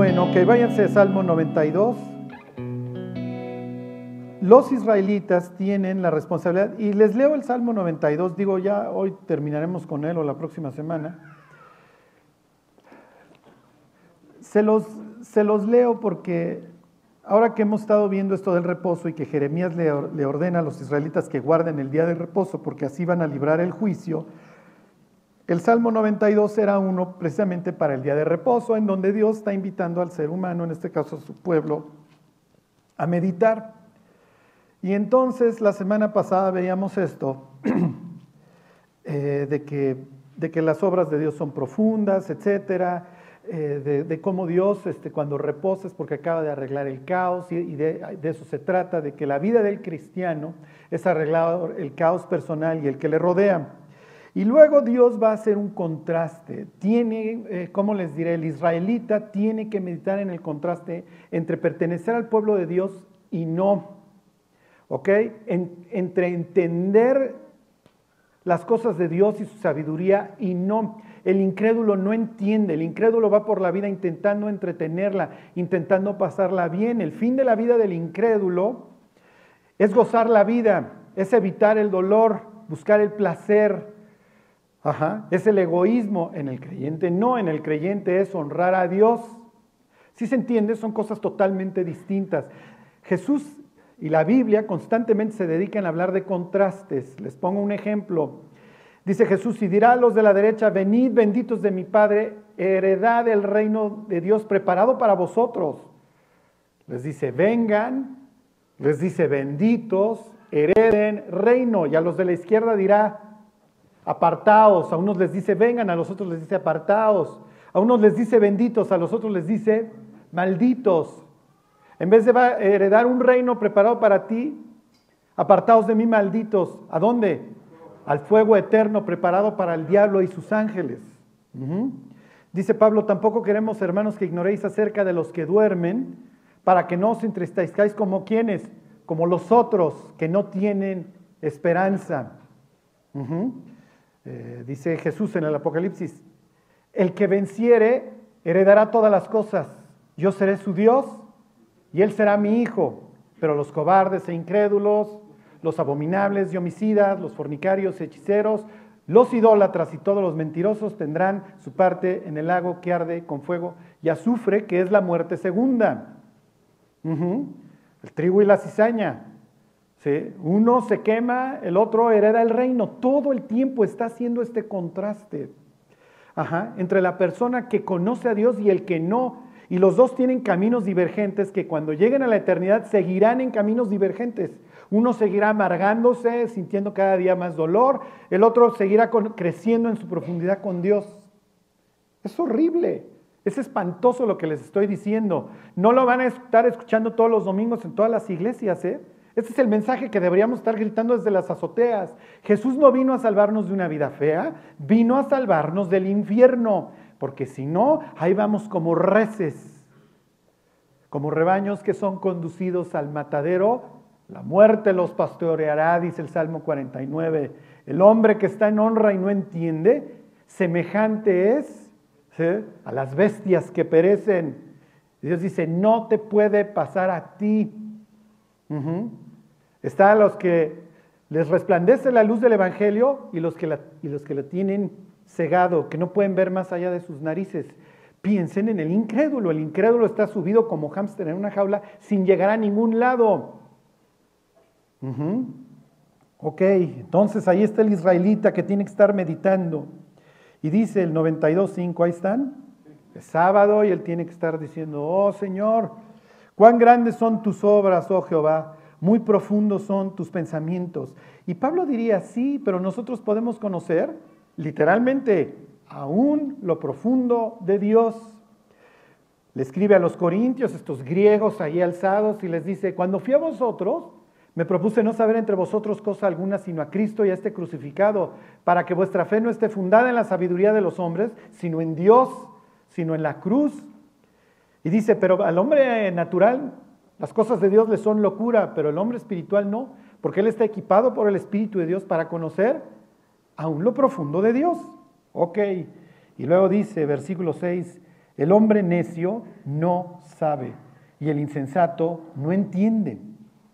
Bueno, que váyanse Salmo 92. Los israelitas tienen la responsabilidad, y les leo el Salmo 92, digo ya hoy terminaremos con él o la próxima semana. Se los, se los leo porque ahora que hemos estado viendo esto del reposo y que Jeremías le, le ordena a los israelitas que guarden el día del reposo porque así van a librar el juicio, el Salmo 92 era uno precisamente para el día de reposo, en donde Dios está invitando al ser humano, en este caso a su pueblo, a meditar. Y entonces la semana pasada veíamos esto, eh, de, que, de, que, las obras de Dios son profundas, etcétera, eh, de, cómo Dios este, cuando reposa es porque acaba de arreglar el caos, y, de, eso se trata, de que la vida del cristiano es arreglar el caos personal y el que le rodea. Y luego Dios va a hacer un contraste. Tiene, eh, ¿cómo les diré? El israelita tiene que meditar en el contraste entre pertenecer al pueblo de Dios y no. ¿Ok? entre entender las cosas de Dios y su sabiduría y no. El incrédulo no entiende, el incrédulo va por la vida intentando entretenerla, intentando pasarla bien. El fin de la vida del incrédulo es gozar la vida, es evitar el dolor, buscar el placer, Ajá, es el egoísmo en el creyente. No, en el creyente es honrar a Dios. Si se entiende, son cosas totalmente distintas. Jesús y la Biblia constantemente se dedican a hablar de contrastes. Les pongo un ejemplo. Dice Jesús, y dirá a los de la derecha, venid benditos de mi Padre, heredad del reino de Dios preparado para vosotros. Les dice, vengan, les dice, benditos, hereden reino. Y a los de la izquierda dirá, apartaos, a unos les dice vengan, a los otros les dice apartaos, a unos les dice benditos, a los otros les dice malditos. En vez de heredar un reino preparado para ti, apartaos de mí malditos. ¿A dónde? Al fuego eterno preparado para el diablo y sus ángeles. Dice Pablo, tampoco queremos, hermanos, que ignoréis acerca de los que duermen, para que no os entristezcáis como quienes, como los otros que no tienen esperanza. Eh, dice Jesús en el Apocalipsis, el que venciere heredará todas las cosas, yo seré su Dios y él será mi hijo, pero los cobardes e incrédulos, los abominables y homicidas, los fornicarios y hechiceros, los idólatras y todos los mentirosos tendrán su parte en el lago que arde con fuego y azufre, que es la muerte segunda. El trigo y la cizaña, uno se quema, el otro hereda el reino. Todo el tiempo está haciendo este contraste entre la persona que conoce a Dios y el que no. Y los dos tienen caminos divergentes que cuando lleguen a la eternidad seguirán en caminos divergentes. Uno seguirá amargándose, sintiendo cada día más dolor. El otro seguirá creciendo en su profundidad con Dios. Es horrible. Es espantoso lo que les estoy diciendo. No lo van a estar escuchando todos los domingos en todas las iglesias, ¿eh? Este es el mensaje que deberíamos estar gritando desde las azoteas. Jesús no vino a salvarnos de una vida fea, vino a salvarnos del infierno, porque si no, ahí vamos como reces, como rebaños que son conducidos al matadero. La muerte los pastoreará, dice el Salmo 49. El hombre que está en honra y no entiende, semejante es a las bestias que perecen. Dios dice, no te puede pasar a ti. Está a los que les resplandece la luz del Evangelio y los que la, y los que tienen cegado, que no pueden ver más allá de sus narices. Piensen en el incrédulo. El incrédulo está subido como hámster en una jaula sin llegar a ningún lado. Ok, entonces ahí está el israelita que tiene que estar meditando. Y dice el 92.5, ahí están. Es sábado y él tiene que estar diciendo, oh Señor, cuán grandes son tus obras, oh Jehová muy profundos son tus pensamientos. Y Pablo diría, sí, pero nosotros podemos conocer literalmente aún lo profundo de Dios. Le escribe a los corintios, estos griegos ahí alzados, y les dice, cuando fui a vosotros, me propuse no saber entre vosotros cosa alguna, sino a Cristo y a este crucificado, para que vuestra fe no esté fundada en la sabiduría de los hombres, sino en Dios, sino en la cruz. Y dice, pero al hombre natural las cosas de Dios le son locura, pero el hombre espiritual no, porque él está equipado por el Espíritu de Dios para conocer aún lo profundo de Dios. Ok. Y luego dice, versículo 6, El hombre necio no sabe y el insensato no entiende.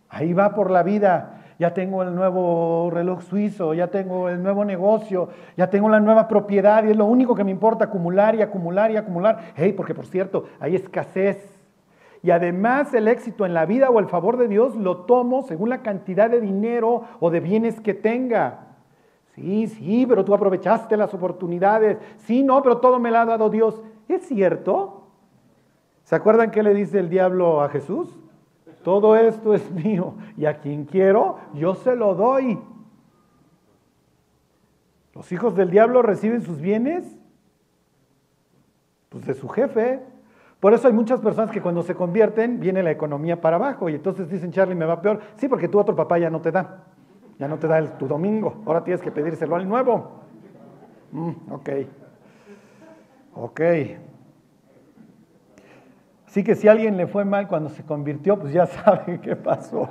Ahí va por la vida. Ya tengo el nuevo reloj suizo, ya tengo el nuevo negocio, ya tengo la nueva propiedad y es lo único que me importa acumular y acumular y acumular. Hey, porque por cierto, hay escasez. Y además el éxito en la vida o el favor de Dios lo tomo según la cantidad de dinero o de bienes que tenga. Sí, sí, pero tú aprovechaste las oportunidades. Sí, no, pero todo me lo ha dado Dios. ¿Es cierto? ¿Se acuerdan qué le dice el diablo a Jesús? Todo esto es mío y a quien quiero, yo se lo doy. Los hijos del diablo reciben sus bienes pues de su jefe. Por eso hay muchas personas que cuando se convierten viene la economía para abajo y entonces dicen, Charlie, me va peor. Sí, porque tu otro papá ya no te da. Ya no te da el, tu domingo. Ahora tienes que pedírselo al nuevo. Mm, ok. Ok. Así que si alguien le fue mal cuando se convirtió, pues ya sabe qué pasó.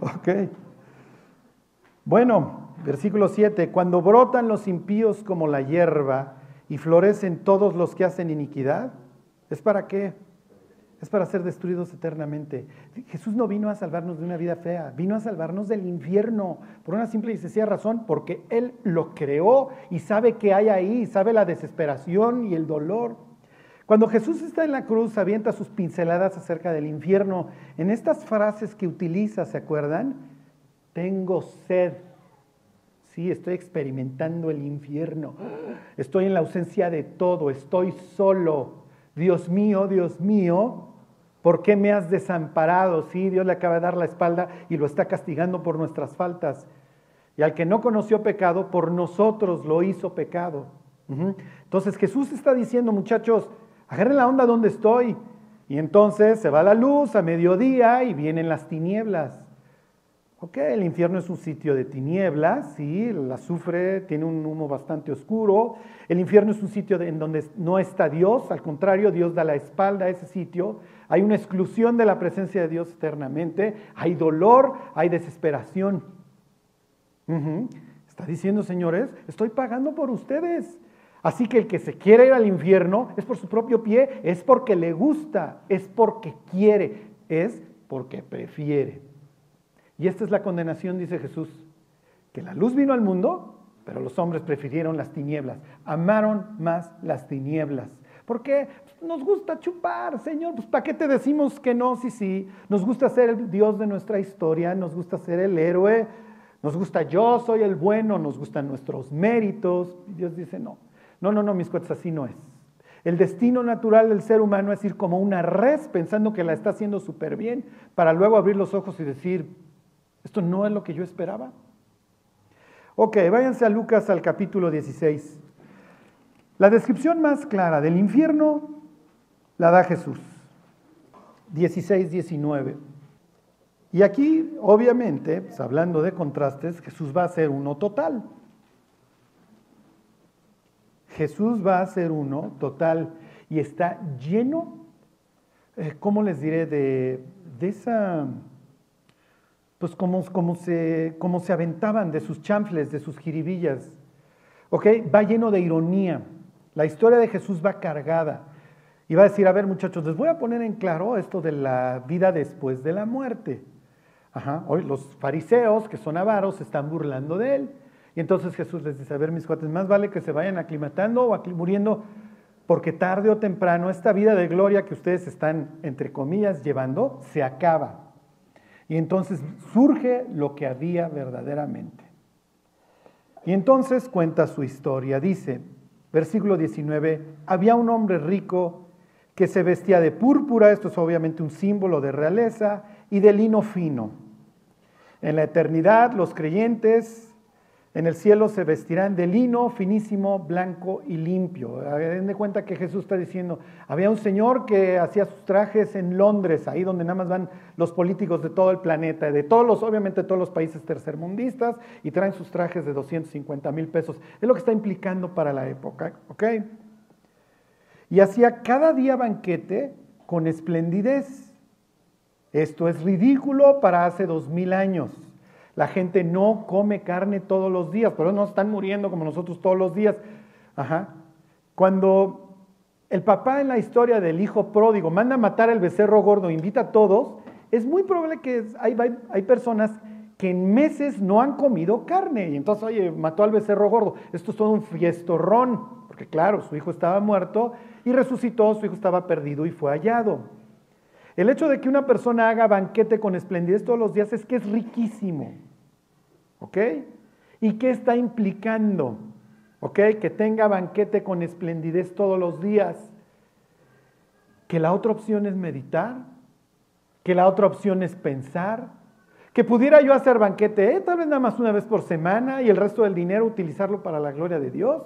Ok. Bueno, versículo 7. Cuando brotan los impíos como la hierba y florecen todos los que hacen iniquidad, ¿es para qué? es para ser destruidos eternamente. Jesús no vino a salvarnos de una vida fea, vino a salvarnos del infierno, por una simple y sencilla razón, porque Él lo creó y sabe qué hay ahí, sabe la desesperación y el dolor. Cuando Jesús está en la cruz, avienta sus pinceladas acerca del infierno. En estas frases que utiliza, ¿se acuerdan? Tengo sed. Sí, estoy experimentando el infierno. Estoy en la ausencia de todo, estoy solo. Dios mío, Dios mío, ¿Por qué me has desamparado? Sí, Dios le acaba de dar la espalda y lo está castigando por nuestras faltas. Y al que no conoció pecado, por nosotros lo hizo pecado. Entonces Jesús está diciendo, muchachos, agarren la onda donde estoy. Y entonces se va la luz a mediodía y vienen las tinieblas. Ok, el infierno es un sitio de tinieblas, sí, el azufre tiene un humo bastante oscuro. El infierno es un sitio en donde no está Dios, al contrario, Dios da la espalda a ese sitio. Hay una exclusión de la presencia de Dios eternamente, hay dolor, hay desesperación. Está diciendo, señores, estoy pagando por ustedes. Así que el que se quiere ir al infierno es por su propio pie, es porque le gusta, es porque quiere, es porque prefiere. Y esta es la condenación, dice Jesús, que la luz vino al mundo, pero los hombres prefirieron las tinieblas, amaron más las tinieblas. ¿Por qué? Nos gusta chupar, Señor, pues ¿para qué te decimos que no? Sí, sí, nos gusta ser el Dios de nuestra historia, nos gusta ser el héroe, nos gusta yo soy el bueno, nos gustan nuestros méritos. Y Dios dice, no, no, no, no, mis cuentas, así no es. El destino natural del ser humano es ir como una res pensando que la está haciendo súper bien, para luego abrir los ojos y decir, esto no es lo que yo esperaba. Ok, váyanse a Lucas al capítulo 16. La descripción más clara del infierno la da Jesús. 16, 19. Y aquí, obviamente, pues, hablando de contrastes, Jesús va a ser uno total. Jesús va a ser uno total y está lleno, eh, ¿cómo les diré? De, de esa pues como, como, se, como se aventaban de sus chanfles, de sus jiribillas. ¿Ok? Va lleno de ironía. La historia de Jesús va cargada. Y va a decir, a ver muchachos, les voy a poner en claro esto de la vida después de la muerte. Ajá. Hoy los fariseos, que son avaros, están burlando de él. Entonces Jesús les dice, a ver mis cuates, más vale que se vayan aclimatando o muriendo, porque tarde o temprano esta vida de gloria que ustedes están, entre comillas, llevando, se acaba. Y entonces surge lo que había verdaderamente. Y entonces cuenta su historia. Dice, versículo 19, había un hombre rico que se vestía de púrpura, esto es obviamente un símbolo de realeza, y de lino fino. En la eternidad los creyentes en el cielo se vestirán de lino finísimo, blanco y limpio. Den de cuenta que Jesús está diciendo, había un señor que hacía sus trajes en Londres, ahí donde nada más van los políticos de todo el planeta, de todos los, obviamente todos los países tercermundistas, y traen sus trajes de 250 mil pesos. Es lo que está implicando para la época, ¿ok? Y hacía cada día banquete con esplendidez. Esto es ridículo para hace dos mil años. La gente no come carne todos los días, pero no están muriendo como nosotros todos los días. Ajá. Cuando el papá en la historia del hijo pródigo manda a matar al becerro gordo, invita a todos, es muy probable que hay, hay personas que en meses no han comido carne. Y entonces, oye, mató al becerro gordo. Esto es todo un fiestorrón, porque claro, su hijo estaba muerto y resucitó, su hijo estaba perdido y fue hallado. El hecho de que una persona haga banquete con esplendidez todos los días es que es riquísimo. ¿Ok? ¿Y qué está implicando? ¿Ok? Que tenga banquete con esplendidez todos los días. Que la otra opción es meditar. Que la otra opción es pensar que pudiera yo hacer banquete, ¿eh? tal vez nada más una vez por semana y el resto del dinero utilizarlo para la gloria de Dios.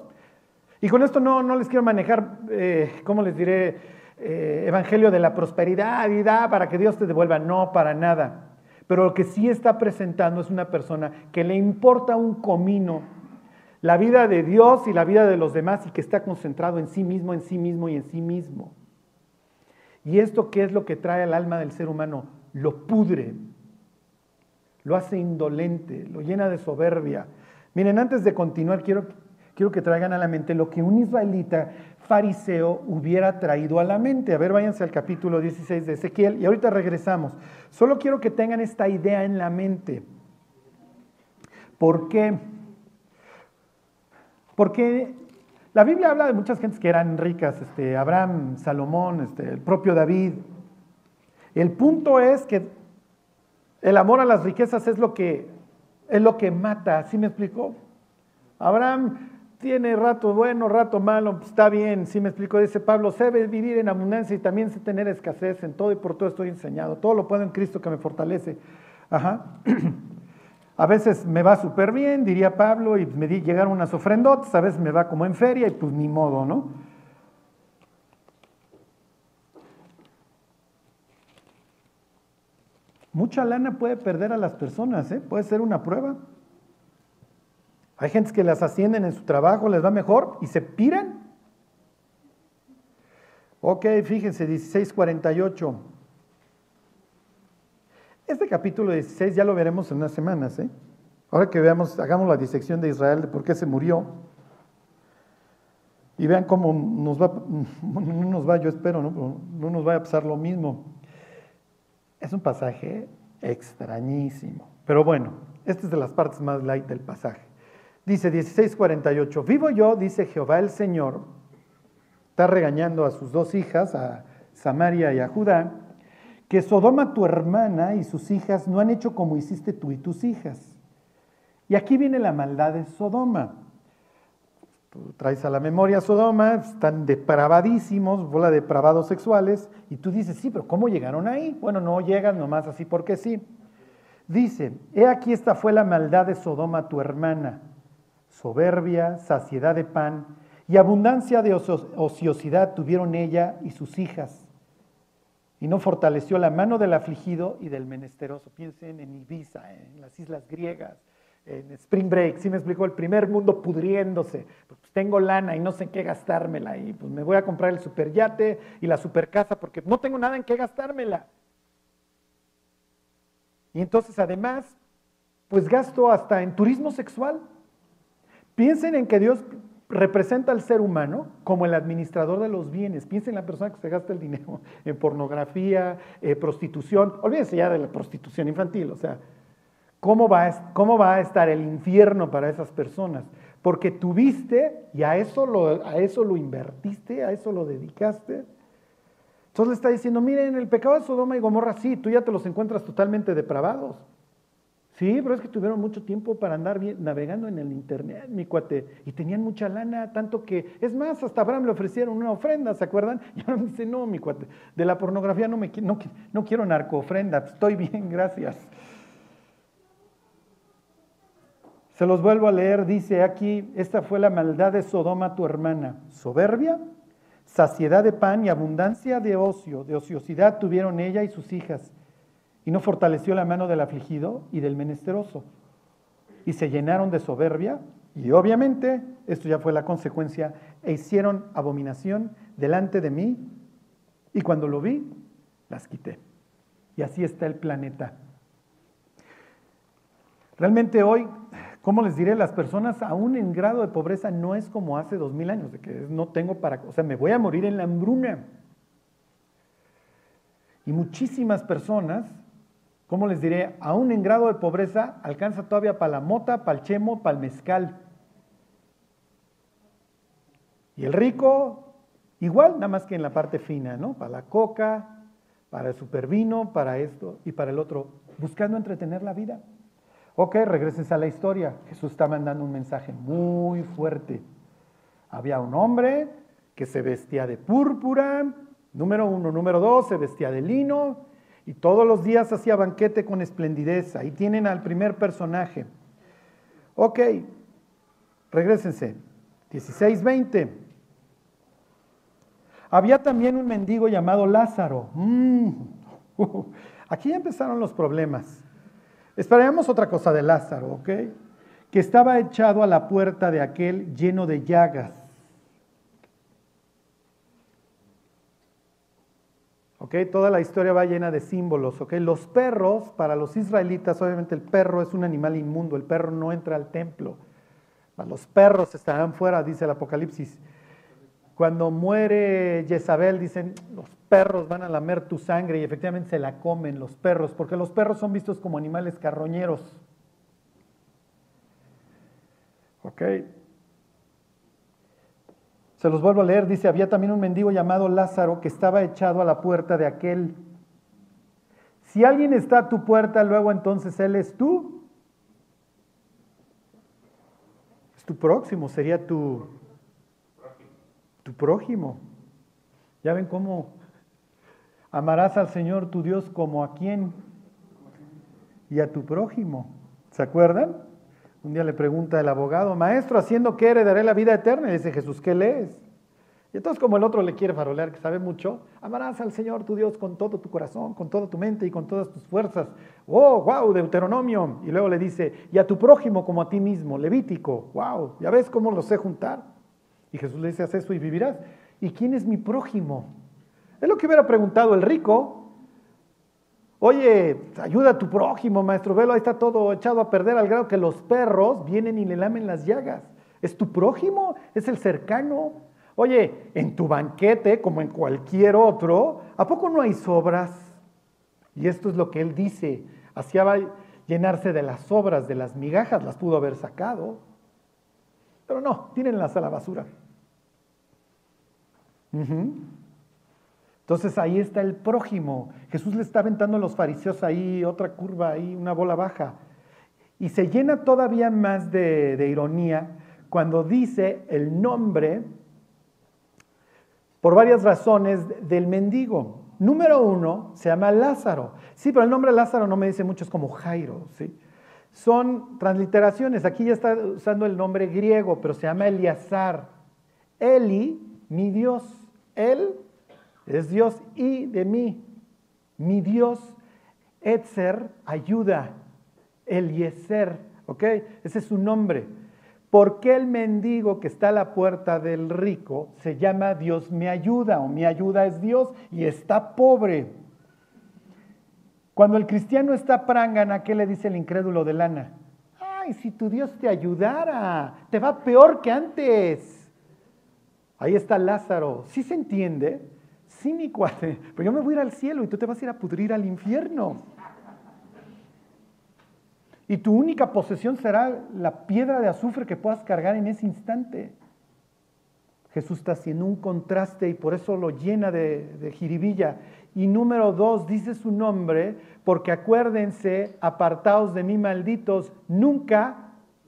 Y con esto no, no les quiero manejar, eh, ¿cómo les diré? Eh, evangelio de la prosperidad y da para que Dios te devuelva. No, para nada. Pero lo que sí está presentando es una persona que le importa un comino la vida de Dios y la vida de los demás y que está concentrado en sí mismo, en sí mismo y en sí mismo. ¿Y esto qué es lo que trae al alma del ser humano? Lo pudre, lo hace indolente, lo llena de soberbia. Miren, antes de continuar, quiero, quiero que traigan a la mente lo que un israelita fariseo hubiera traído a la mente. A ver, váyanse al capítulo 16 de Ezequiel y ahorita regresamos. Solo quiero que tengan esta idea en la mente. ¿Por qué? Porque la Biblia habla de muchas gentes que eran ricas, este, Abraham, Salomón, este, el propio David. El punto es que el amor a las riquezas es lo que, es lo que mata, ¿sí me explicó? Abraham tiene rato bueno, rato malo, pues, está bien, sí me explicó, dice Pablo, sé vivir en abundancia y también sé tener escasez, en todo y por todo estoy enseñado, todo lo puedo en Cristo que me fortalece. Ajá. A veces me va súper bien, diría Pablo, y me llegaron unas ofrendotas, a veces me va como en feria y pues ni modo, ¿no? Mucha lana puede perder a las personas, ¿eh? puede ser una prueba. Hay gente que las ascienden en su trabajo, les va mejor y se piran. Ok, fíjense, 1648. Este capítulo 16 ya lo veremos en unas semanas. ¿eh? Ahora que veamos, hagamos la disección de Israel de por qué se murió. Y vean cómo nos va, no nos va, yo espero, ¿no? no nos va a pasar lo mismo. Es un pasaje extrañísimo. Pero bueno, esta es de las partes más light del pasaje. Dice 16:48, vivo yo, dice Jehová el Señor, está regañando a sus dos hijas, a Samaria y a Judá, que Sodoma tu hermana y sus hijas no han hecho como hiciste tú y tus hijas. Y aquí viene la maldad de Sodoma. Tú traes a la memoria Sodoma, están depravadísimos, bola de depravados sexuales, y tú dices, sí, pero ¿cómo llegaron ahí? Bueno, no llegan nomás así porque sí. Dice, he aquí esta fue la maldad de Sodoma tu hermana, soberbia, saciedad de pan y abundancia de ociosidad tuvieron ella y sus hijas. Y no fortaleció la mano del afligido y del menesteroso. Piensen en Ibiza, en las islas griegas, en Spring Break, sí me explicó, el primer mundo pudriéndose, pues tengo lana y no sé en qué gastármela y pues me voy a comprar el superyate y la supercasa porque no tengo nada en qué gastármela. Y entonces además, pues gasto hasta en turismo sexual. Piensen en que Dios representa al ser humano como el administrador de los bienes. Piensen en la persona que se gasta el dinero en pornografía, eh, prostitución. Olvídense ya de la prostitución infantil, o sea, ¿Cómo va, a, ¿Cómo va a estar el infierno para esas personas? Porque tuviste y a eso, lo, a eso lo invertiste, a eso lo dedicaste. Entonces le está diciendo, miren, el pecado de Sodoma y Gomorra, sí, tú ya te los encuentras totalmente depravados. Sí, pero es que tuvieron mucho tiempo para andar navegando en el internet, mi cuate, y tenían mucha lana, tanto que, es más, hasta Abraham le ofrecieron una ofrenda, ¿se acuerdan? Y me dice, no, mi cuate, de la pornografía no, me, no, no quiero narco ofrenda, estoy bien, gracias. Se los vuelvo a leer, dice aquí, esta fue la maldad de Sodoma tu hermana, soberbia, saciedad de pan y abundancia de ocio, de ociosidad tuvieron ella y sus hijas, y no fortaleció la mano del afligido y del menesteroso, y se llenaron de soberbia, y obviamente esto ya fue la consecuencia, e hicieron abominación delante de mí, y cuando lo vi, las quité. Y así está el planeta. Realmente hoy ¿Cómo les diré? Las personas aún en grado de pobreza no es como hace dos mil años, de que no tengo para, o sea, me voy a morir en la hambruna. Y muchísimas personas, ¿cómo les diré? Aún en grado de pobreza alcanza todavía para la mota, para el chemo, para el mezcal. Y el rico, igual, nada más que en la parte fina, ¿no? Para la coca, para el supervino, para esto y para el otro, buscando entretener la vida. Ok, regreses a la historia. Jesús está mandando un mensaje muy fuerte. Había un hombre que se vestía de púrpura, número uno. Número dos, se vestía de lino y todos los días hacía banquete con esplendidez. Ahí tienen al primer personaje. Ok, regresense. 16, 20. Había también un mendigo llamado Lázaro. Mm. Aquí ya empezaron los problemas. Esperemos otra cosa de Lázaro, ¿ok? Que estaba echado a la puerta de aquel lleno de llagas. Toda la historia va llena de símbolos, ¿ok? Los perros, para los israelitas, obviamente el perro es un animal inmundo, el perro no entra al templo. Los perros estarán fuera, dice el Apocalipsis. Cuando muere Jezabel, dicen, los perros van a lamer tu sangre y efectivamente se la comen los perros, porque los perros son vistos como animales carroñeros. ¿Ok? Se los vuelvo a leer, dice, había también un mendigo llamado Lázaro que estaba echado a la puerta de aquel. Si alguien está a tu puerta, luego entonces él es tú. Es tu próximo, sería tu, tu prójimo. Ya ven cómo amarás al Señor tu Dios como a quién y a tu prójimo. ¿Se acuerdan? Un día le pregunta el abogado, maestro, ¿haciendo qué heredaré la vida eterna? Y dice Jesús, ¿qué lees? Y entonces como el otro le quiere farolear, que sabe mucho, amarás al Señor tu Dios con todo tu corazón, con toda tu mente y con todas tus fuerzas. Oh, wow, Deuteronomio. Y luego le dice, y a tu prójimo como a ti mismo, Levítico. Wow, ya ves cómo lo sé juntar. Y Jesús le dice, haz eso y vivirás. ¿Y quién es mi prójimo? Es lo que hubiera preguntado el rico. Oye, ayuda a tu prójimo, maestro. Velo, ahí está todo echado a perder al grado que los perros vienen y le lamen las llagas. ¿Es tu prójimo? ¿Es el cercano? Oye, en tu banquete, como en cualquier otro, ¿a poco no hay sobras? Y esto es lo que él dice. Hacía llenarse de las sobras, de las migajas, las pudo haber sacado. Pero no, tírenlas a la basura. Entonces ahí está el prójimo. Jesús le está aventando a los fariseos ahí otra curva, ahí una bola baja. Y se llena todavía más de, ironía cuando dice el nombre, por varias razones, del mendigo. Número uno, se llama Lázaro. Sí, pero el nombre Lázaro no me dice mucho, es como Jairo, ¿sí? Son transliteraciones. Aquí ya está usando el nombre griego, pero se llama Eliazar. Eli, mi Dios. Él es Dios y de mí. Mi Dios, Etzer, ayuda. Eliezer, ¿ok? Ese es su nombre. ¿Por qué el mendigo que está a la puerta del rico se llama Dios me ayuda o mi ayuda es Dios y está pobre? Cuando el cristiano está prangana, ¿qué le dice el incrédulo de lana? Ay, si tu Dios te ayudara, te va peor que antes. Ahí está Lázaro. ¿Sí se entiende? Sí, mi cuate, pero yo me voy a ir al cielo y tú te vas a ir a pudrir al infierno. Y tu única posesión será la piedra de azufre que puedas cargar en ese instante. Jesús está haciendo un contraste y por eso lo llena de, de jiribilla. Y número dos, dice su nombre, porque acuérdense, apartados de mí malditos, nunca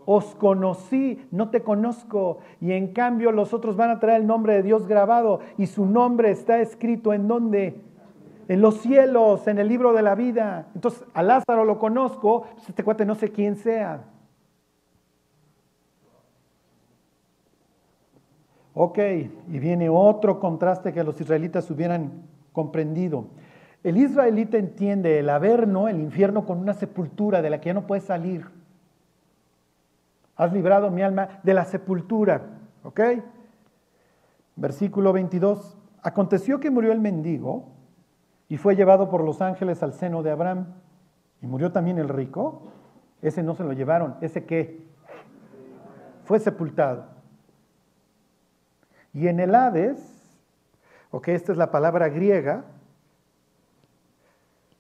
os conocí, no te conozco. Y en cambio los otros van a traer el nombre de Dios grabado y su nombre está escrito en dónde? En los cielos, en el libro de la vida. Entonces, a Lázaro lo conozco, pues, este cuate no sé quién sea. Ok, y viene otro contraste que los israelitas hubieran comprendido. El israelita entiende el averno, el infierno, con una sepultura de la que ya no puede salir. Has librado mi alma de la sepultura. ¿Ok? Versículo 22. Aconteció que murió el mendigo y fue llevado por los ángeles al seno de Abraham. Y murió también el rico. Ese no se lo llevaron. ¿Ese qué? fue sepultado. Y en el Hades, ok, esta es la palabra griega,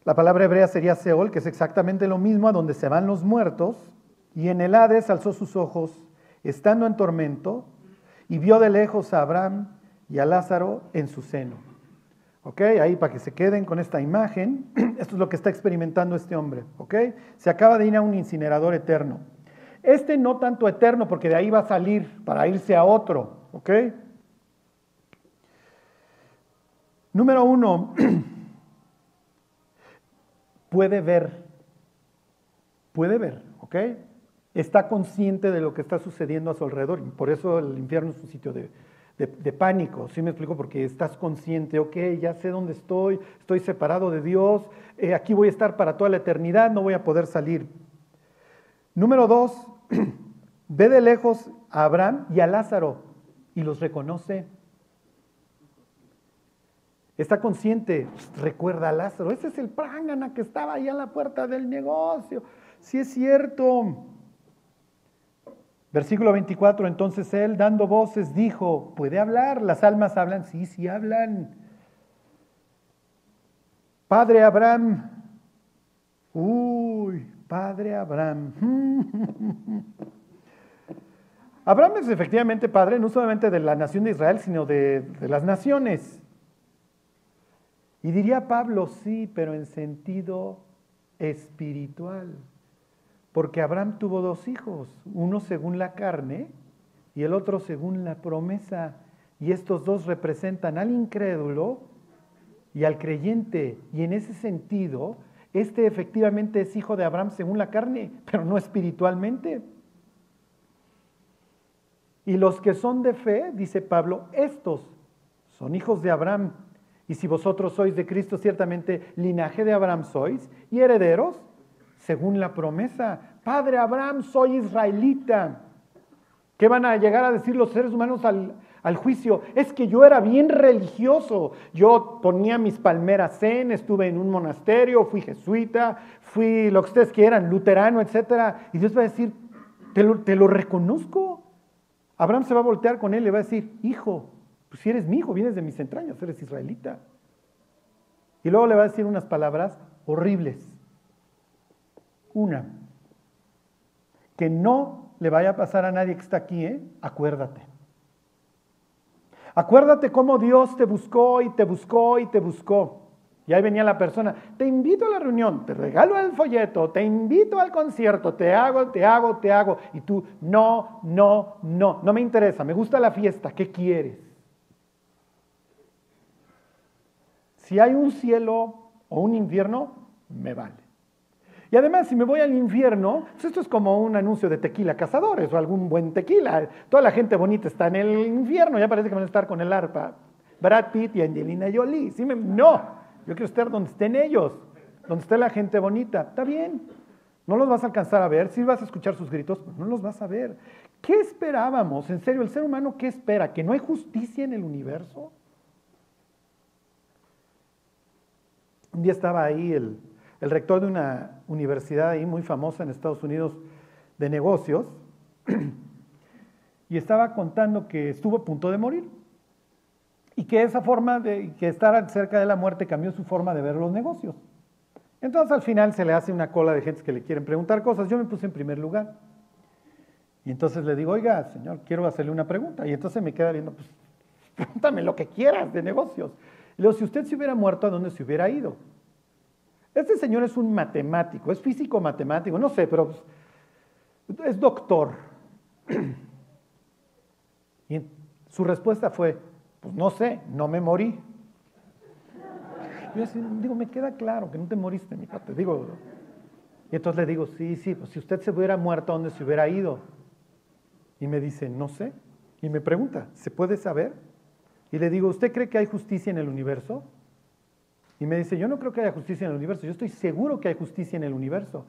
la palabra hebrea sería Seol, que es exactamente lo mismo a donde se van los muertos, y en el Hades alzó sus ojos, estando en tormento, y vio de lejos a Abraham y a Lázaro en su seno. ¿Ok? Ahí para que se queden con esta imagen, esto es lo que está experimentando este hombre. ¿Ok? Se acaba de ir a un incinerador eterno. Este no tanto eterno, porque de ahí va a salir para irse a otro. ¿Ok? Número uno, puede ver, puede ver, ¿ok? Está consciente de lo que está sucediendo a su alrededor. Por eso el infierno es un sitio de, pánico, ¿sí me explico? Porque estás consciente, ok, ya sé dónde estoy, estoy separado de Dios, eh, aquí voy a estar para toda la eternidad, no voy a poder salir. Número dos, ve de lejos a Abraham y a Lázaro y los reconoce. Está consciente, recuerda a Lázaro, ese es el prángana que estaba ahí a la puerta del negocio. Sí es cierto. Versículo 24, entonces él dando voces dijo, ¿puede hablar? Las almas hablan, sí, sí hablan. Padre Abraham, uy, Padre Abraham. Abraham es efectivamente padre no solamente de la nación de Israel, sino de, de las naciones. Y diría Pablo, sí, pero en sentido espiritual. Porque Abraham tuvo dos hijos, uno según la carne y el otro según la promesa. Y estos dos representan al incrédulo y al creyente. Y en ese sentido, este efectivamente es hijo de Abraham según la carne, pero no espiritualmente. Y los que son de fe, dice Pablo, estos son hijos de Abraham y si vosotros sois de Cristo, ciertamente linaje de Abraham sois y herederos según la promesa. Padre Abraham, soy israelita. ¿Qué van a llegar a decir los seres humanos al, juicio? Es que yo era bien religioso. Yo ponía mis palmeras en, estuve en un monasterio, fui jesuita, fui lo que ustedes quieran, luterano, etc. Y Dios va a decir, te lo, te lo reconozco. Abraham se va a voltear con él y le va a decir, hijo, pues si eres mi hijo, vienes de mis entrañas, eres israelita. Y luego le va a decir unas palabras horribles. Una, que no le vaya a pasar a nadie que está aquí, ¿eh? acuérdate. Acuérdate cómo Dios te buscó y te buscó y te buscó. Y ahí venía la persona, te invito a la reunión, te regalo el folleto, te invito al concierto, te hago, te hago, te hago. Y tú, no, no, no, no me interesa, me gusta la fiesta, ¿qué quieres? Si hay un cielo o un infierno, me vale. Y además, si me voy al infierno, pues esto es como un anuncio de tequila cazadores o algún buen tequila. Toda la gente bonita está en el infierno, ya parece que van a estar con el arpa. Brad Pitt y Angelina Jolie. no, yo quiero estar donde estén ellos, donde esté la gente bonita. Está bien, no los vas a alcanzar a ver, sí vas a escuchar sus gritos, pero no los vas a ver. ¿Qué esperábamos? En serio, el ser humano, ¿qué espera? ¿Que no hay justicia en el universo? Un día estaba ahí el, rector de una universidad ahí muy famosa en Estados Unidos de negocios y estaba contando que estuvo a punto de morir y que esa forma de que estar cerca de la muerte cambió su forma de ver los negocios. Entonces al final se le hace una cola de gente que le quieren preguntar cosas. Yo me puse en primer lugar. Y entonces le digo, oiga, señor, quiero hacerle una pregunta. Y entonces me queda viendo, pues, pregúntame lo que quieras de negocios. Le digo, si usted se hubiera muerto, ¿a dónde se hubiera ido? Este señor es un matemático, es físico matemático, no sé, pero es doctor. Y su respuesta fue, pues no sé, no me morí. Yo digo, me queda claro que no te moriste, mi padre. Digo, y entonces le digo, sí, sí, pues si usted se hubiera muerto, ¿a dónde se hubiera ido? Y me dice, no sé. Y me pregunta, ¿se puede saber? Y le digo, ¿usted cree que hay justicia en el universo? Y me dice, yo no creo que haya justicia en el universo, yo estoy seguro que hay justicia en el universo.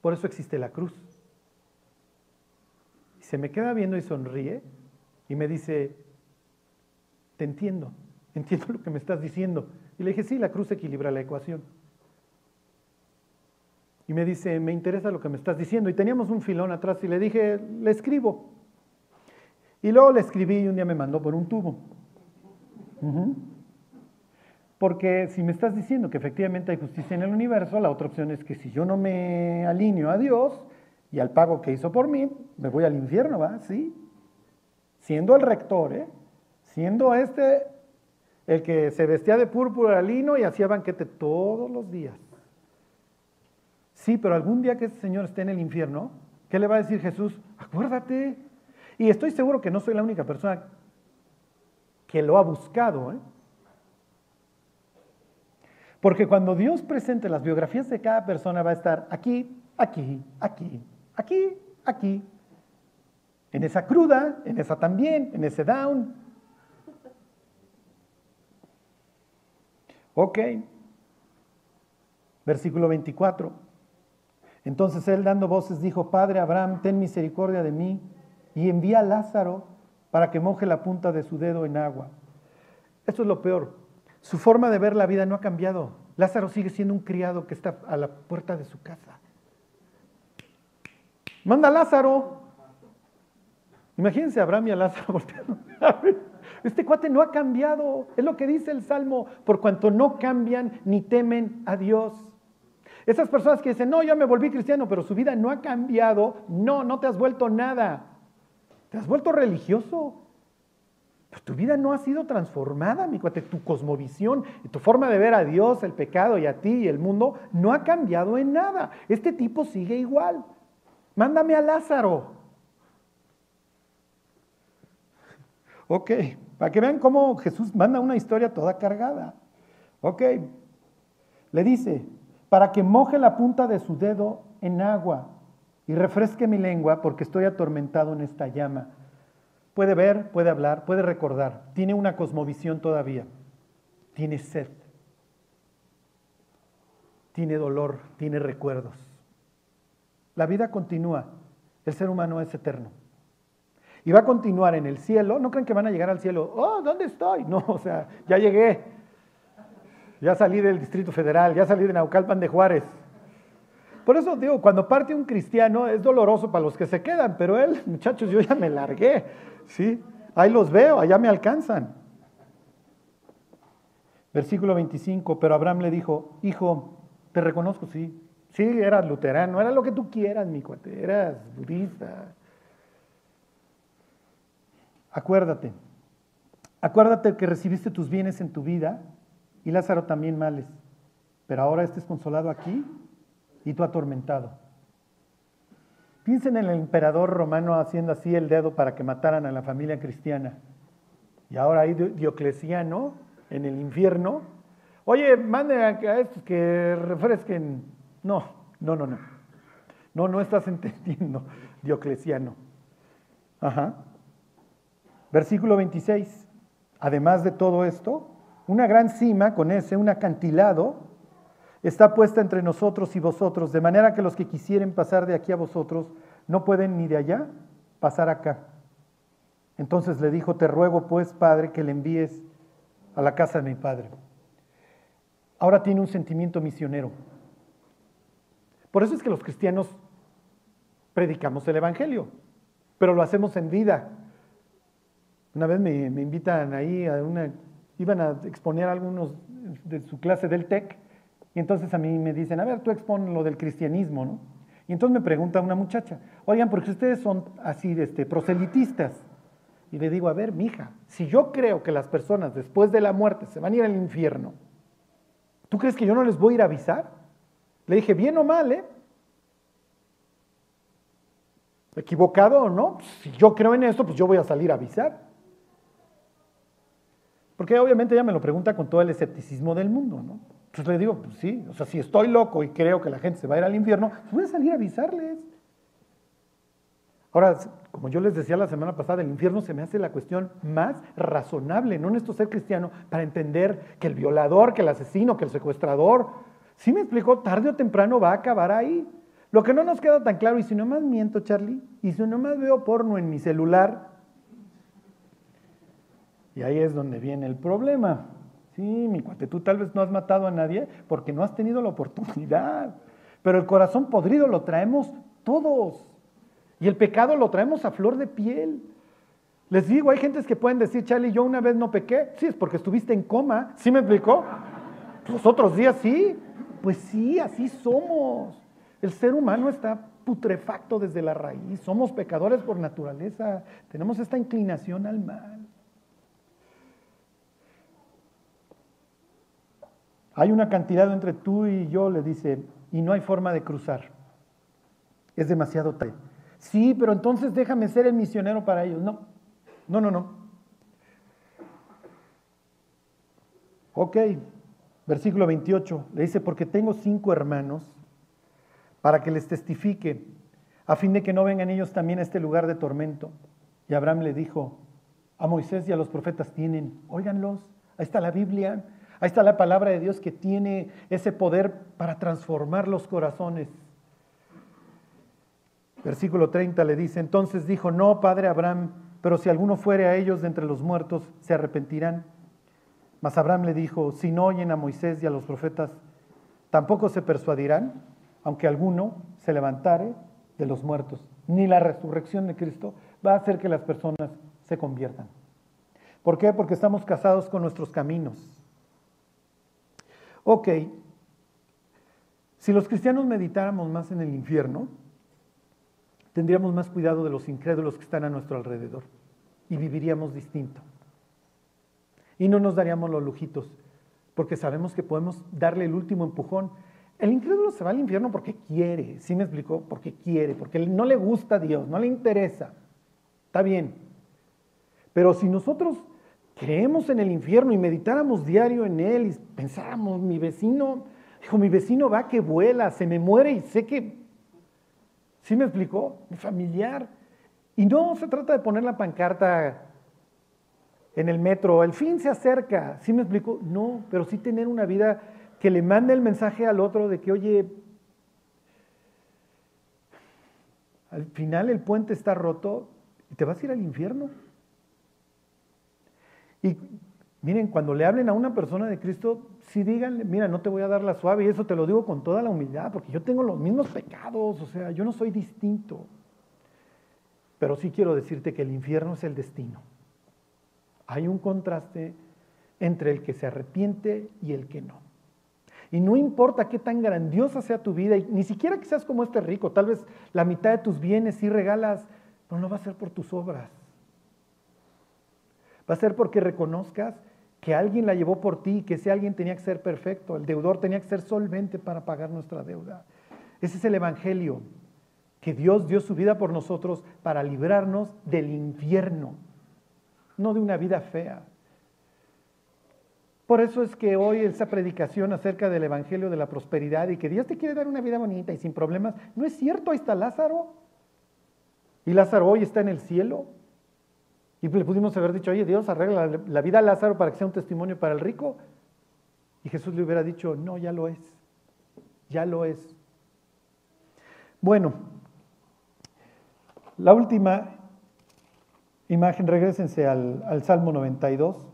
Por eso existe la cruz. Y se me queda viendo y sonríe y me dice, te entiendo, entiendo lo que me estás diciendo. Y le dije, sí, la cruz equilibra la ecuación. Y me dice, me interesa lo que me estás diciendo. Y teníamos un filón atrás y le dije, le escribo. Y luego le escribí y un día me mandó por un tubo. Porque si me estás diciendo que efectivamente hay justicia en el universo, la otra opción es que si yo no me alineo a Dios y al pago que hizo por mí, me voy al infierno, ¿va? Sí. Siendo el rector, ¿eh? Siendo este el que se vestía de púrpura lino y hacía banquete todos los días. Sí, pero algún día que ese señor esté en el infierno, ¿qué le va a decir Jesús? Acuérdate. Y estoy seguro que no soy la única persona que lo ha buscado. ¿eh? Porque cuando Dios presente las biografías de cada persona va a estar aquí, aquí, aquí, aquí, aquí. En esa cruda, en esa también, en ese down. Ok. Versículo 24. Entonces él dando voces dijo, Padre Abraham, ten misericordia de mí y envía a Lázaro para que moje la punta de su dedo en agua. Esto es lo peor. Su forma de ver la vida no ha cambiado. Lázaro sigue siendo un criado que está a la puerta de su casa. Manda Lázaro. Imagínense a Abraham y a Lázaro volteando. Este cuate no ha cambiado. Es lo que dice el Salmo. Por cuanto no cambian ni temen a Dios. Esas personas que dicen, no, ya me volví cristiano, pero su vida no ha cambiado, no, no te has vuelto nada. Te has vuelto religioso. Pero tu vida no ha sido transformada, mi cuate. Tu cosmovisión, tu forma de ver a Dios, el pecado y a ti y el mundo no ha cambiado en nada. Este tipo sigue igual. Mándame a Lázaro. Ok, para que vean cómo Jesús manda una historia toda cargada. Ok, le dice, para que moje la punta de su dedo en agua y refresque mi lengua porque estoy atormentado en esta llama. Puede ver, puede hablar, puede recordar, tiene una cosmovisión todavía, tiene sed, tiene dolor, tiene recuerdos. La vida continúa, el ser humano es eterno. Y va a continuar en el cielo, no creen que van a llegar al cielo, oh, ¿dónde estoy? No, o sea, ya llegué, ya salí del Distrito Federal, ya salí de Naucalpan de Juárez. Por eso digo, cuando parte un cristiano es doloroso para los que se quedan, pero él, muchachos, yo ya me largué, ¿sí? Ahí los veo, allá me alcanzan. Versículo 25, pero Abraham le dijo, hijo, te reconozco, sí. Sí, eras luterano, era lo que tú quieras, mi cuate, eras budista. Acuérdate, acuérdate que recibiste tus bienes en tu vida y Lázaro también males. Pero ahora este es consolado aquí y tú atormentado. Piensen en el emperador romano haciendo así el dedo para que mataran a la familia cristiana. Y ahora hay Diocleciano en el infierno. Oye, mande a estos que refresquen. No, no, no, no. No, no estás entendiendo, Diocleciano. Ajá. Versículo 26. Además de todo esto, una gran cima con ese, un acantilado, está puesta entre nosotros y vosotros, de manera que los que quisieren pasar de aquí a vosotros no pueden ni de allá pasar acá. Entonces le dijo, te ruego pues, Padre, que le envíes a la casa de mi Padre. Ahora tiene un sentimiento misionero. Por eso es que los cristianos predicamos el Evangelio, pero lo hacemos en vida. Una vez me, invitan ahí a una iban a exponer algunos de su clase del TEC, y entonces a mí me dicen, a ver, tú expon lo del cristianismo, ¿no? Y entonces me pregunta una muchacha, oigan, porque ustedes son así, este, proselitistas. Y le digo, a ver, mija, si yo creo que las personas después de la muerte se van a ir al infierno, ¿tú crees que yo no les voy a ir a avisar? Le dije, bien o mal, ¿eh? ¿Equivocado o no? Pues, si yo creo en esto, pues yo voy a salir a avisar. Porque obviamente ella me lo pregunta con todo el escepticismo del mundo, ¿no? Entonces le digo, pues sí, o sea, si estoy loco y creo que la gente se va a ir al infierno, pues voy a salir a avisarles. Ahora, como yo les decía la semana pasada, el infierno se me hace la cuestión más razonable, no necesito ser cristiano para entender que el violador, que el asesino, que el secuestrador, sí me explicó, tarde o temprano va a acabar ahí. Lo que no nos queda tan claro, y si no más miento, Charlie, y si no más veo porno en mi celular, y ahí es donde viene el problema. Sí, mi cuate, tú tal vez no has matado a nadie porque no has tenido la oportunidad. Pero el corazón podrido lo traemos todos. Y el pecado lo traemos a flor de piel. Les digo, hay gentes que pueden decir, Charlie, yo una vez no pequé. Sí, es porque estuviste en coma. ¿Sí me explicó? Los otros días sí. Pues sí, así somos. El ser humano está putrefacto desde la raíz. Somos pecadores por naturaleza. Tenemos esta inclinación al mal. Hay una cantidad entre tú y yo, le dice, y no hay forma de cruzar. Es demasiado tarde. Sí, pero entonces déjame ser el misionero para ellos. No, no, no, no. Ok, versículo 28, le dice, porque tengo cinco hermanos para que les testifique, a fin de que no vengan ellos también a este lugar de tormento. Y Abraham le dijo, a Moisés y a los profetas tienen, óiganlos, ahí está la Biblia, ahí está la palabra de Dios que tiene ese poder para transformar los corazones. Versículo 30 le dice, entonces dijo, no, padre Abraham, pero si alguno fuere a ellos de entre los muertos, se arrepentirán. Mas Abraham le dijo, si no oyen a Moisés y a los profetas, tampoco se persuadirán, aunque alguno se levantare de los muertos. Ni la resurrección de Cristo va a hacer que las personas se conviertan. ¿Por qué? Porque estamos casados con nuestros caminos. Ok, si los cristianos meditáramos más en el infierno, tendríamos más cuidado de los incrédulos que están a nuestro alrededor y viviríamos distinto. Y no nos daríamos los lujitos, porque sabemos que podemos darle el último empujón. El incrédulo se va al infierno porque quiere, ¿sí me explicó? Porque quiere, porque no le gusta a Dios, no le interesa. Está bien. Pero si nosotros creemos en el infierno y meditáramos diario en él y pensáramos, mi vecino, dijo, mi vecino va que vuela, se me muere y sé que ¿Sí me explicó? Mi familiar. Y no se trata de poner la pancarta en el metro, el fin se acerca. ¿Sí me explicó? No, pero sí tener una vida que le mande el mensaje al otro de que, oye, al final el puente está roto y te vas a ir al infierno. Y miren, cuando le hablen a una persona de Cristo, sí díganle, mira, no te voy a dar la suave, y eso te lo digo con toda la humildad, porque yo tengo los mismos pecados, o sea, yo no soy distinto. Pero sí quiero decirte que el infierno es el destino. Hay un contraste entre el que se arrepiente y el que no. Y no importa qué tan grandiosa sea tu vida, y ni siquiera que seas como este rico, tal vez la mitad de tus bienes sí regalas, pero no va a ser por tus obras. Va a ser porque reconozcas que alguien la llevó por ti, que ese alguien tenía que ser perfecto, el deudor tenía que ser solvente para pagar nuestra deuda. Ese es el Evangelio, que Dios dio su vida por nosotros para librarnos del infierno, no de una vida fea. Por eso es que hoy esa predicación acerca del Evangelio de la prosperidad y que Dios te quiere dar una vida bonita y sin problemas, no es cierto, ahí está Lázaro. Y Lázaro hoy está en el cielo. Y le pudimos haber dicho, oye, Dios arregla la vida a Lázaro para que sea un testimonio para el rico. Y Jesús le hubiera dicho, no, ya lo es, ya lo es. Bueno, la última imagen, regresense al, al Salmo 92.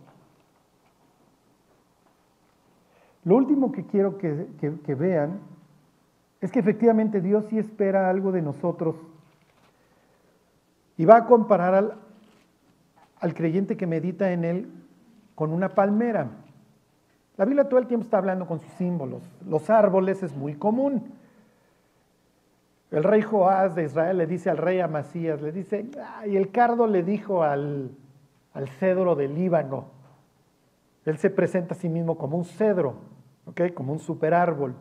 Lo último que quiero que, que vean es que efectivamente Dios sí espera algo de nosotros y va a comparar al, al creyente que medita en él con una palmera. La Biblia todo el tiempo está hablando con sus símbolos. Los árboles es muy común. El rey Joás de Israel le dice al rey Amasías, le dice, y el cardo le dijo al, al cedro del Líbano. Él se presenta a sí mismo como un cedro, como un superárbol.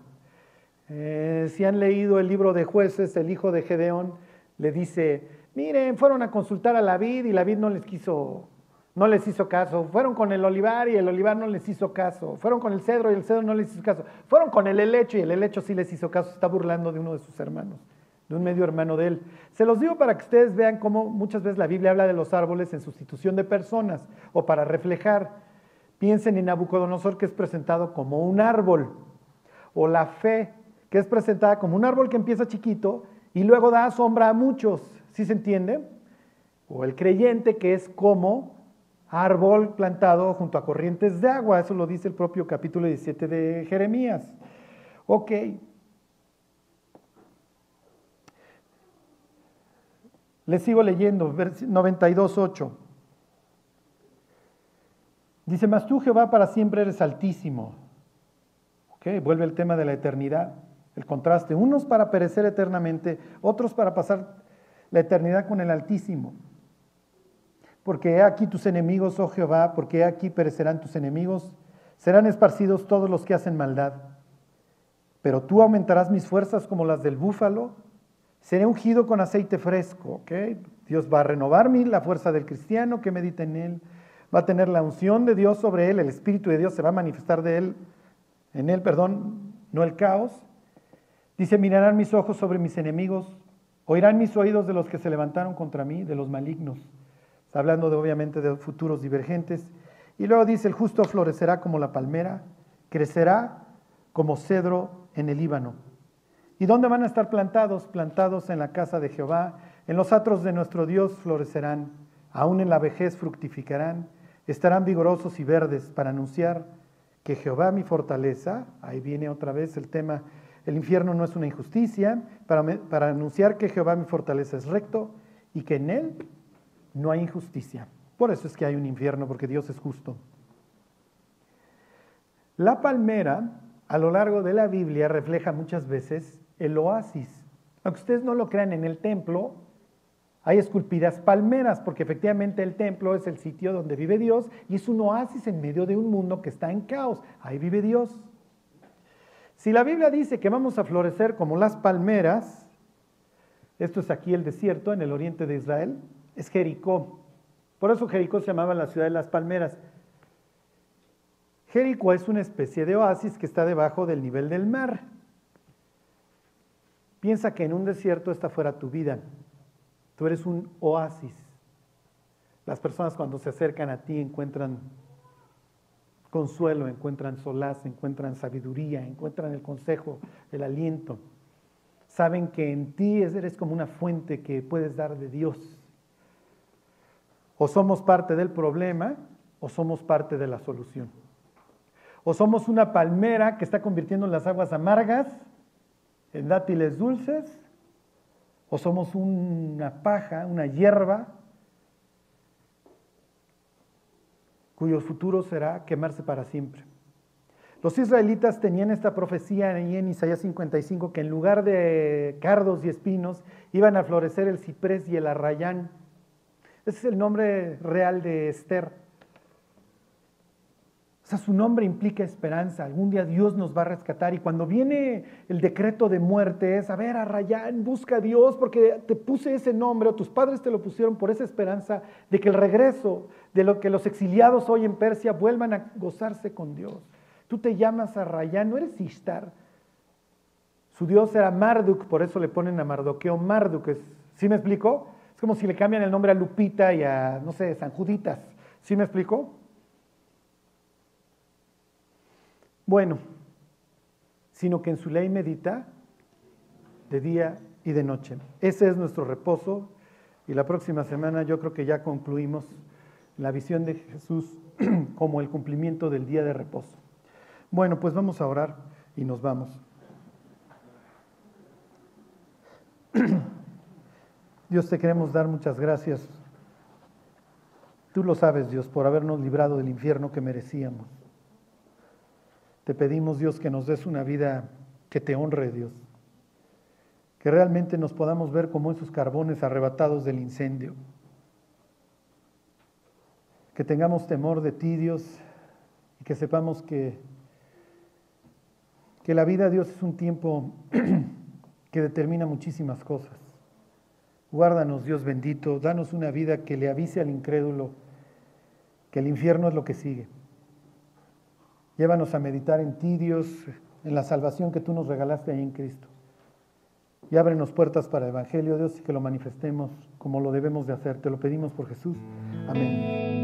Eh, si han leído el libro de jueces, el hijo de Gedeón le dice, Miren, fueron a consultar a la vid y la vid no les quiso, no les hizo caso. Fueron con el olivar y el olivar no les hizo caso. Fueron con el cedro y el cedro no les hizo caso. Fueron con el helecho y el helecho sí les hizo caso. Está burlando de uno de sus hermanos, de un medio hermano de él. Se los digo para que ustedes vean cómo muchas veces la Biblia habla de los árboles en sustitución de personas o para reflejar. Piensen en Nabucodonosor que es presentado como un árbol o la fe que es presentada como un árbol que empieza chiquito y luego da sombra a muchos. ¿Sí se entiende? O el creyente que es como árbol plantado junto a corrientes de agua. Eso lo dice el propio capítulo 17 de Jeremías. Ok. Les sigo leyendo, 92.8. Dice, mas tú Jehová para siempre eres altísimo. ¿Ok? Vuelve el tema de la eternidad, el contraste. Unos para perecer eternamente, otros para pasar la eternidad con el Altísimo. Porque he aquí tus enemigos, oh Jehová, porque he aquí perecerán tus enemigos, serán esparcidos todos los que hacen maldad. Pero tú aumentarás mis fuerzas como las del búfalo, seré ungido con aceite fresco. ¿ok? Dios va a renovar la fuerza del cristiano que medita en él, va a tener la unción de Dios sobre él, el Espíritu de Dios se va a manifestar de él, en él, perdón, no el caos. Dice, mirarán mis ojos sobre mis enemigos, oirán mis oídos de los que se levantaron contra mí, de los malignos. Hablando de, obviamente de futuros divergentes. Y luego dice, el justo florecerá como la palmera, crecerá como cedro en el Líbano. ¿Y dónde van a estar plantados? Plantados en la casa de Jehová, en los atros de nuestro Dios florecerán, aún en la vejez fructificarán, estarán vigorosos y verdes para anunciar que Jehová mi fortaleza, ahí viene otra vez el tema, el infierno no es una injusticia, para, para anunciar que Jehová mi fortaleza es recto y que en él no hay injusticia. Por eso es que hay un infierno, porque Dios es justo. La palmera, a lo largo de la Biblia, refleja muchas veces el oasis. Aunque ustedes no lo crean en el templo, hay esculpidas palmeras, porque efectivamente el templo es el sitio donde vive Dios y es un oasis en medio de un mundo que está en caos. Ahí vive Dios. Si la Biblia dice que vamos a florecer como las palmeras, esto es aquí el desierto en el oriente de Israel, es Jericó. Por eso Jericó se llamaba la ciudad de las palmeras. Jericó es una especie de oasis que está debajo del nivel del mar. Piensa que en un desierto esta fuera tu vida. Tú eres un oasis. Las personas cuando se acercan a ti encuentran consuelo, encuentran solaz, encuentran sabiduría, encuentran el consejo, el aliento. Saben que en ti eres como una fuente que puedes dar de Dios. O somos parte del problema o somos parte de la solución. O somos una palmera que está convirtiendo las aguas amargas en dátiles dulces o somos una paja, una hierba, cuyo futuro será quemarse para siempre. Los israelitas tenían esta profecía en Isaías 55 que en lugar de cardos y espinos iban a florecer el ciprés y el arrayán. Ese es el nombre real de Esther. Sea, su nombre implica esperanza. Algún día Dios nos va a rescatar. Y cuando viene el decreto de muerte, es, a ver, Arrayán, busca a Dios porque te puse ese nombre o tus padres te lo pusieron por esa esperanza de que el regreso, de lo que los exiliados hoy en Persia vuelvan a gozarse con Dios. Tú te llamas Arrayán, no eres Ishtar. Su Dios era Marduk, por eso le ponen a Mardoqueo Marduk. ¿Sí me explico? Es como si le cambian el nombre a Lupita y a, no sé, San Juditas. ¿Sí me explico? Bueno, sino que en su ley medita de día y de noche. Ese es nuestro reposo y la próxima semana yo creo que ya concluimos la visión de Jesús como el cumplimiento del día de reposo. Bueno, pues vamos a orar y nos vamos. Dios te queremos dar muchas gracias. Tú lo sabes, Dios, por habernos librado del infierno que merecíamos. Te pedimos, Dios, que nos des una vida que te honre, Dios. Que realmente nos podamos ver como esos carbones arrebatados del incendio. Que tengamos temor de ti, Dios, y que sepamos que, que la vida, Dios, es un tiempo que determina muchísimas cosas. Guárdanos, Dios bendito, danos una vida que le avise al incrédulo que el infierno es lo que sigue. Llévanos a meditar en ti, Dios, en la salvación que tú nos regalaste ahí en Cristo. Y ábrenos puertas para el Evangelio, Dios, y que lo manifestemos como lo debemos de hacer. Te lo pedimos por Jesús. Amén.